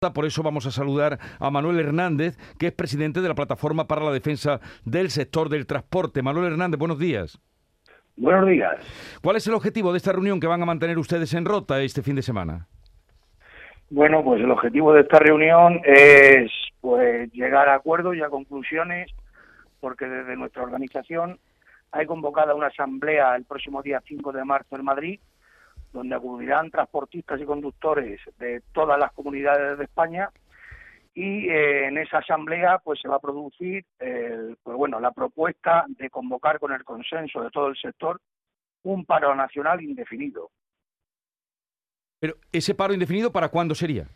Por eso vamos a saludar a Manuel Hernández, que es presidente de la Plataforma para la Defensa del Sector del Transporte. Manuel Hernández, buenos días. Buenos días. ¿Cuál es el objetivo de esta reunión que van a mantener ustedes en Rota este fin de semana? Bueno, pues el objetivo de esta reunión es pues llegar a acuerdos y a conclusiones, porque desde nuestra organización hay convocada una asamblea el próximo día 5 de marzo en Madrid donde acudirán transportistas y conductores de todas las comunidades de España y eh, en esa asamblea pues se va a producir pues bueno la propuesta de convocar con el consenso de todo el sector un paro nacional indefinido. Pero ese paro indefinido para cuándo sería?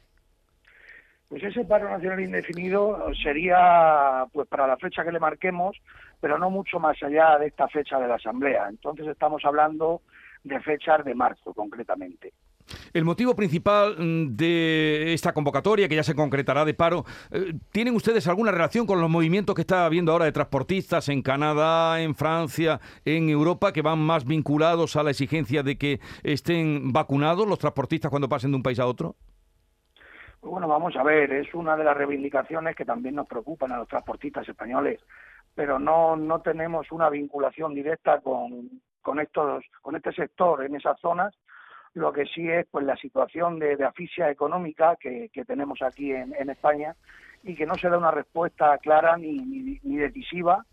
Pues ese paro nacional indefinido sería pues para la fecha que le marquemos, pero no mucho más allá de esta fecha de la asamblea. Entonces estamos hablando de fechas de marzo concretamente. El motivo principal mm, de esta convocatoria, que ya se concretará de paro, eh, ¿tienen ustedes alguna relación con los movimientos que está habiendo ahora de transportistas en Canadá, en Francia, en Europa, que van más vinculados a la exigencia de que estén vacunados los transportistas cuando pasen de un país a otro? Bueno, vamos a ver, es una de las reivindicaciones que también nos preocupan a los transportistas españoles, pero no, no tenemos una vinculación directa con, con estos con este sector en esas zonas lo que sí es pues la situación de, de asfixia económica que, tenemos aquí en, en, España y que no se da una respuesta clara ni, ni, ni decisiva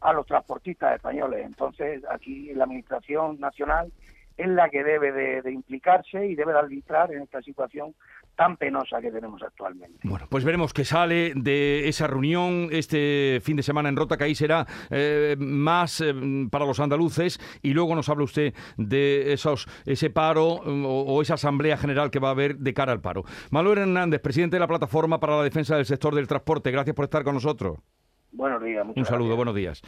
a los transportistas españoles. Entonces, aquí la Administración Nacional es la que debe de, de, implicarse y debe de arbitrar en esta situación tan penosa que tenemos actualmente. Bueno, pues veremos qué sale de esa reunión este fin de semana en Rota, que ahí será eh, más eh, para los andaluces y luego nos habla usted de esos ese paro o, o, esa asamblea general que va a haber de cara al paro. Manuel Hernández, presidente de la Plataforma para la Defensa del Sector del Transporte, gracias por estar con nosotros. Buenos días. Un saludo, gracias. buenos días.